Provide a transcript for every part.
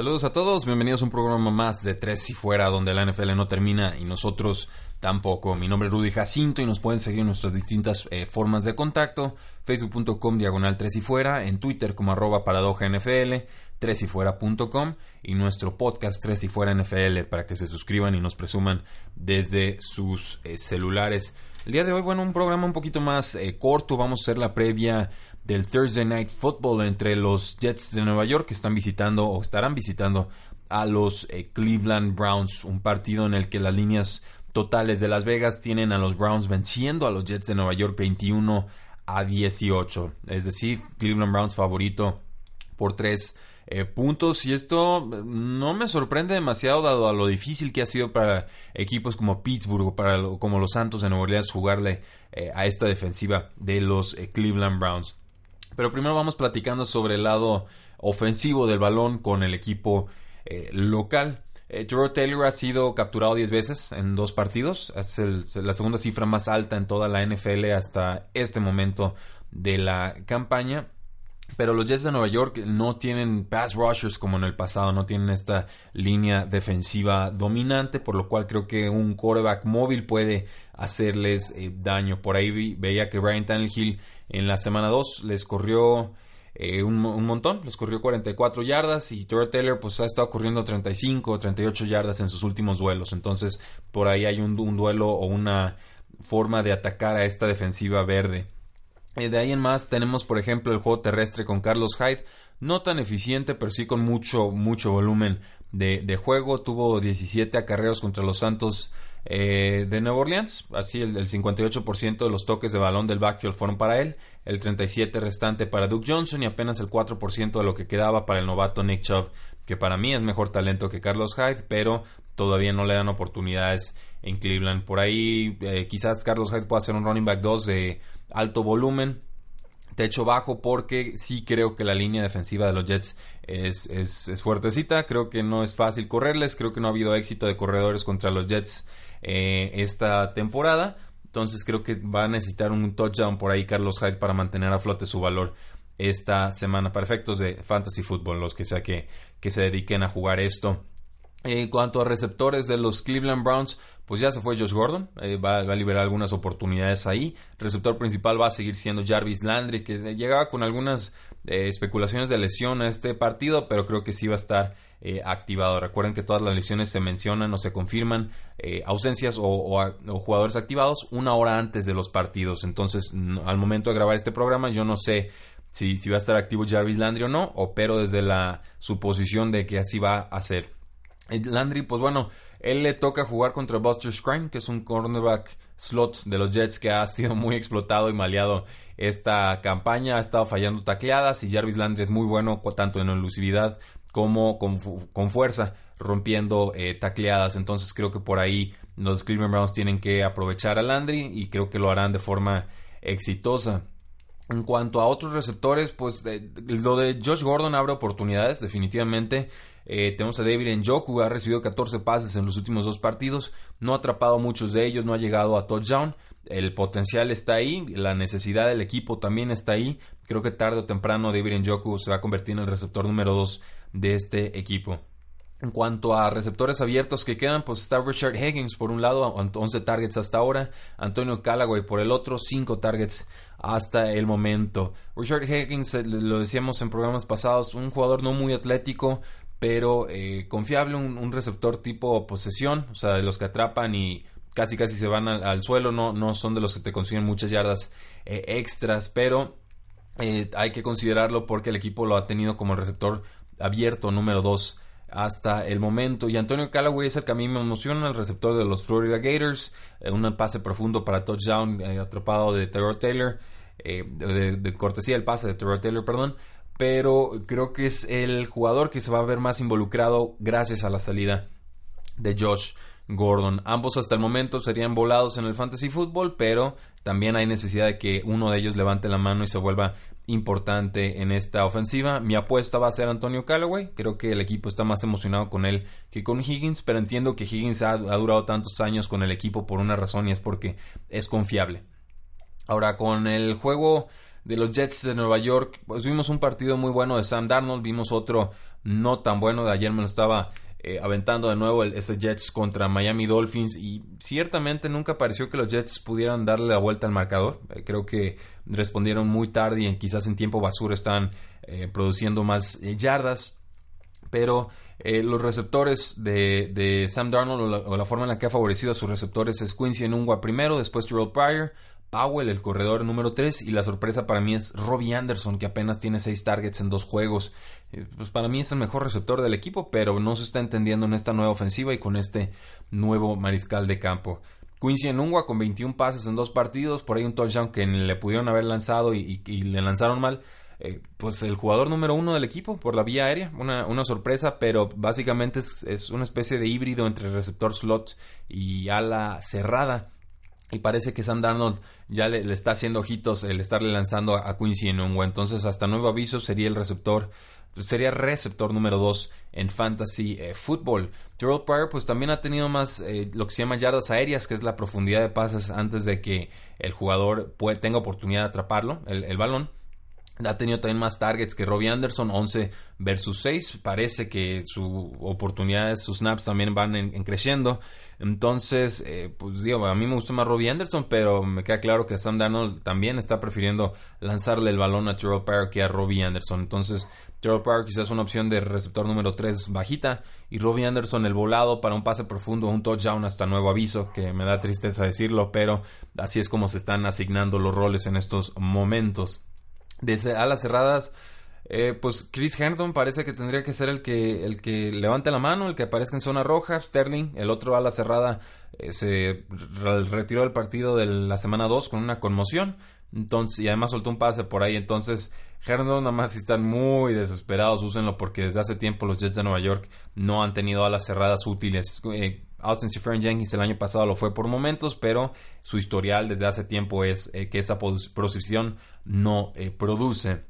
Saludos a todos, bienvenidos a un programa más de Tres y Fuera, donde la NFL no termina y nosotros tampoco. Mi nombre es Rudy Jacinto y nos pueden seguir en nuestras distintas eh, formas de contacto, facebook.com diagonal Tres y Fuera, en Twitter como arroba paradoja NFL, tresyfuera.com y nuestro podcast Tres y Fuera NFL para que se suscriban y nos presuman desde sus eh, celulares. El día de hoy, bueno, un programa un poquito más eh, corto, vamos a hacer la previa del Thursday Night Football entre los Jets de Nueva York que están visitando o estarán visitando a los eh, Cleveland Browns, un partido en el que las líneas totales de Las Vegas tienen a los Browns venciendo a los Jets de Nueva York 21 a 18, es decir, Cleveland Browns favorito por 3 eh, puntos y esto no me sorprende demasiado dado a lo difícil que ha sido para equipos como Pittsburgh o para como los Santos de Nueva Orleans jugarle eh, a esta defensiva de los Cleveland Browns. Pero primero vamos platicando sobre el lado ofensivo del balón con el equipo eh, local. Eh, Taylor ha sido capturado 10 veces en dos partidos. Es la segunda cifra más alta en toda la NFL hasta este momento de la campaña. Pero los Jets de Nueva York no tienen pass rushers como en el pasado, no tienen esta línea defensiva dominante, por lo cual creo que un quarterback móvil puede hacerles eh, daño. Por ahí veía que Brian Tannehill en la semana 2 les corrió eh, un, montón, les corrió 44 yardas y Tyrell Taylor pues ha estado corriendo 35 o 38 yardas en sus últimos duelos. Entonces por ahí hay un, duelo o una forma de atacar a esta defensiva verde. Eh, de ahí en más tenemos por ejemplo el juego terrestre con Carlos Hyde, no tan eficiente pero sí con mucho, mucho volumen de, de juego. Tuvo 17 acarreos contra los Santos eh, de Nueva Orleans. Así el, 58% de los toques de balón del backfield fueron para él, el 37% restante para Duke Johnson y apenas el 4% de lo que quedaba para el novato Nick Chubb, que para mí es mejor talento que Carlos Hyde, pero todavía no le dan oportunidades en Cleveland. Por ahí eh, quizás Carlos Hyde pueda ser un running back 2 de alto volumen, techo bajo porque sí creo que la línea defensiva de los Jets es, es, fuertecita, creo que no es fácil correrles, creo que no ha habido éxito de corredores contra los Jets eh, esta temporada. Entonces creo que va a necesitar un touchdown por ahí Carlos Hyde para mantener a flote su valor esta semana para efectos de fantasy football, los que sea que, que se dediquen a jugar esto. En cuanto a receptores de los Cleveland Browns, pues ya se fue Josh Gordon, eh, va, a liberar algunas oportunidades ahí. Receptor principal va a seguir siendo Jarvis Landry, que llegaba con algunas eh, especulaciones de lesión a este partido, pero creo que sí va a estar eh, activado. Recuerden que todas las lesiones se mencionan o se confirman ausencias o, jugadores activados una hora antes de los partidos. Entonces, al momento de grabar este programa, yo no sé si, si va a estar activo Jarvis Landry o no, opero desde la suposición de que así va a ser. Landry, pues bueno, él le toca jugar contra Buster Scrine, que es un cornerback slot de los Jets que ha sido muy explotado y maleado esta campaña. Ha estado fallando tacleadas y Jarvis Landry es muy bueno tanto en elusividad como con, fuerza rompiendo eh, tacleadas. Entonces creo que por ahí los Cleveland Browns tienen que aprovechar a Landry y creo que lo harán de forma exitosa. En cuanto a otros receptores, pues lo de Josh Gordon abre oportunidades, definitivamente. Eh, tenemos a David Njoku, ha recibido 14 pases en los últimos dos partidos, no ha atrapado muchos de ellos, no ha llegado a touchdown. El potencial está ahí, la necesidad del equipo también está ahí. Creo que tarde o temprano David Njoku se va a convertir en el receptor número 2 de este equipo. En cuanto a receptores abiertos que quedan, pues está Richard Higgins por un lado, 11 targets hasta ahora, Antonio Callaway por el otro, 5 targets hasta el momento. Richard Higgins, eh, lo decíamos en programas pasados, un jugador no muy atlético, pero eh, confiable, un, receptor tipo posesión, o sea, de los que atrapan y casi casi se van al, suelo, no, no son de los que te consiguen muchas yardas eh, extras, pero hay que considerarlo porque el equipo lo ha tenido como el receptor abierto número 2 hasta el momento. Y Antonio Callaway es el que a mí me emociona, el receptor de los Florida Gators. Eh, un pase profundo para touchdown eh, atrapado de Terror Taylor. Eh, de, cortesía el pase de Terror Taylor, perdón. Pero creo que es el jugador que se va a ver más involucrado gracias a la salida de Josh Gordon. Ambos hasta el momento serían volados en el fantasy football, pero también hay necesidad de que uno de ellos levante la mano y se vuelva importante en esta ofensiva. Mi apuesta va a ser Antonio Callaway. Creo que el equipo está más emocionado con él que con Higgins, pero entiendo que Higgins ha, durado tantos años con el equipo por una razón y es porque es confiable. Ahora, con el juego de los Jets de Nueva York, pues vimos un partido muy bueno de Sam Darnold, vimos otro no tan bueno, de ayer me lo estaba eh, aventando de nuevo el, ese Jets contra Miami Dolphins y ciertamente nunca pareció que los Jets pudieran darle la vuelta al marcador. Eh, creo que respondieron muy tarde y quizás en tiempo basura están eh, produciendo más yardas. Pero los receptores de, Sam Darnold o la, forma en la que ha favorecido a sus receptores es Quincy Enungwa primero, después Gerald Pryor, Powell, el corredor número 3, y la sorpresa para mí es Robbie Anderson, que apenas tiene 6 targets en dos juegos. Eh, pues para mí es el mejor receptor del equipo, pero no se está entendiendo en esta nueva ofensiva y con este nuevo mariscal de campo. Quincy Enungua con 21 pases en dos partidos, por ahí un touchdown que le pudieron haber lanzado y, le lanzaron mal. Eh, pues el jugador número uno del equipo por la vía aérea, una, una sorpresa, pero básicamente es, es, una especie de híbrido entre receptor slot y ala cerrada. Y parece que Sam Darnold ya le, está haciendo ojitos el estarle lanzando a, Quincy en un Entonces, hasta nuevo aviso, sería el receptor, sería receptor número 2 en fantasy eh, football. Terrell Pryor, pues también ha tenido más eh, lo que se llama yardas aéreas, que es la profundidad de pases antes de que el jugador tenga oportunidad de atraparlo, el, balón. Ha tenido también más targets que Robbie Anderson, 11 versus 6. Parece que su oportunidad, sus snaps también van en creciendo. Entonces, eh, pues digo, a mí me gusta más Robbie Anderson, pero me queda claro que Sam Darnold también está prefiriendo lanzarle el balón a Terrell Pryor que a Robbie Anderson. Entonces, Terrell Pryor quizás una opción de receptor número 3 bajita y Robbie Anderson el volado para un pase profundo, un touchdown hasta nuevo aviso, que me da tristeza decirlo, pero así es como se están asignando los roles en estos momentos. Desde alas cerradas, eh, pues Chris Herndon parece que tendría que ser el que, el que levante la mano, el que aparezca en zona roja. Sterling, el otro ala cerrada, eh, se retiró del partido de la semana 2 con una conmoción. Entonces, y además soltó un pase por ahí. Entonces, Herndon, nada más si están muy desesperados, úsenlo porque desde hace tiempo los Jets de Nueva York no han tenido alas cerradas útiles. Eh, Austin Seferian Jenkins el año pasado lo fue por momentos, pero su historial desde hace tiempo es que esa posición no produce.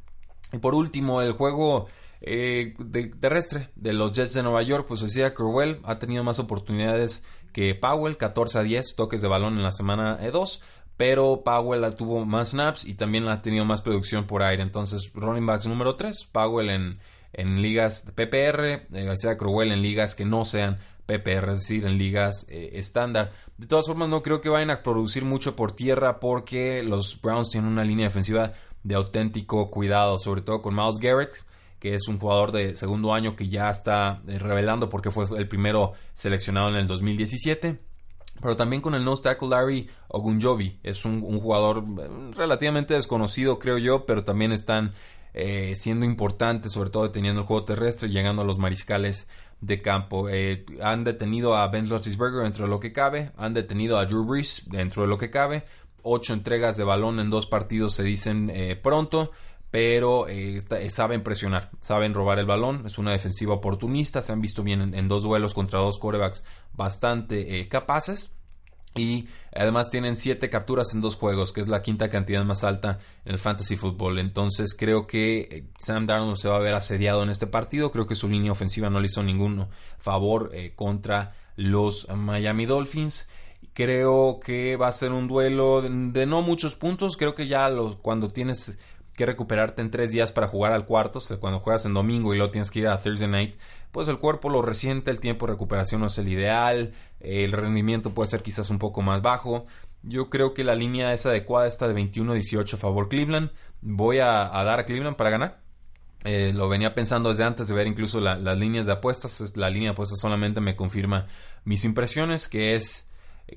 Y por último, el juego eh, terrestre de los Jets de Nueva York, pues decía Cruel, ha tenido más oportunidades que Powell, 14 a 10 toques de balón en la semana 2, pero Powell tuvo más snaps y también ha tenido más producción por aire. Entonces, running backs número 3, Powell en, en ligas PPR, eh, García Cruel en ligas que no sean PPR, es decir, en ligas eh, estándar. De todas formas, no creo que vayan a producir mucho por tierra porque los Browns tienen una línea defensiva de auténtico cuidado, sobre todo con Miles Garrett, que es un jugador de segundo año que ya está eh, revelando porque fue el primero seleccionado en el 2017. Pero también con el nose tackle Larry Ogunjobi. Es un, jugador eh, relativamente desconocido, creo yo, pero también están eh, siendo importantes, sobre todo teniendo el juego terrestre, llegando a los mariscales de campo. han detenido a Ben Roethlisberger dentro de lo que cabe, han detenido a Drew Brees dentro de lo que cabe, ocho entregas de balón en dos partidos se dicen eh, pronto, pero eh, eh, saben presionar, saben robar el balón, es una defensiva oportunista, se han visto bien en, dos duelos contra dos corebacks bastante capaces. Y además tienen siete capturas en dos juegos, que es la quinta cantidad más alta en el fantasy football. Entonces creo que Sam Darnold se va a ver asediado en este partido. Creo que su línea ofensiva no le hizo ningún favor contra los Miami Dolphins. Creo que va a ser un duelo de, no muchos puntos. Creo que ya los, cuando tienes que recuperarte en tres días para jugar al cuarto, o sea, cuando juegas en domingo y luego tienes que ir a Thursday night, pues el cuerpo lo resiente, el tiempo de recuperación no es el ideal, el rendimiento puede ser quizás un poco más bajo. Yo creo que la línea es adecuada, esta de 21-18 a favor Cleveland. Voy a, dar a Cleveland para ganar. Eh, lo venía pensando desde antes de ver incluso las líneas de apuestas. La línea de apuestas solamente me confirma mis impresiones, que es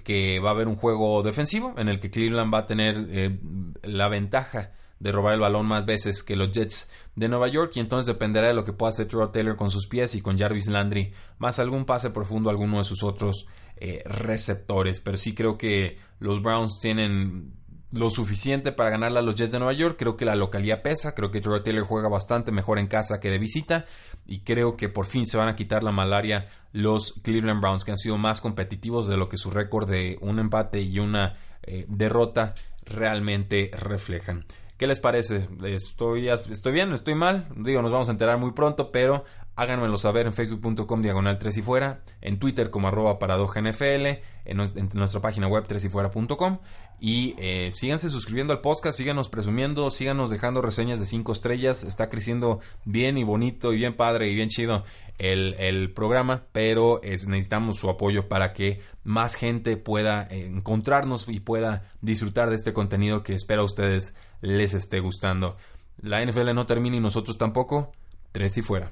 que va a haber un juego defensivo en el que Cleveland va a tener eh, la ventaja de robar el balón más veces que los Jets de Nueva York y entonces dependerá de lo que pueda hacer Terrell Taylor con sus pies y con Jarvis Landry, más algún pase profundo a alguno de sus otros eh, receptores. Pero sí creo que los Browns tienen lo suficiente para ganarle a los Jets de Nueva York. Creo que la localidad pesa. Creo que Terrell Taylor juega bastante mejor en casa que de visita. Y creo que por fin se van a quitar la malaria los Cleveland Browns, que han sido más competitivos de lo que su récord de un empate y una eh, derrota realmente reflejan. ¿Qué les parece? ¿Estoy, ¿Estoy bien? ¿Estoy mal? Digo, nos vamos a enterar muy pronto, pero háganmelo saber en facebook.com diagonal 3 y fuera, en Twitter como arroba NFL, en, nuestra página web 3 y fuera.com y eh, síganse suscribiendo al podcast, síganos presumiendo, síganos dejando reseñas de 5 estrellas, está creciendo bien y bonito y bien padre y bien chido el, programa, pero necesitamos su apoyo para que más gente pueda eh, encontrarnos y pueda disfrutar de este contenido que espero a ustedes les esté gustando. La NFL no termina y nosotros tampoco. Tres y fuera.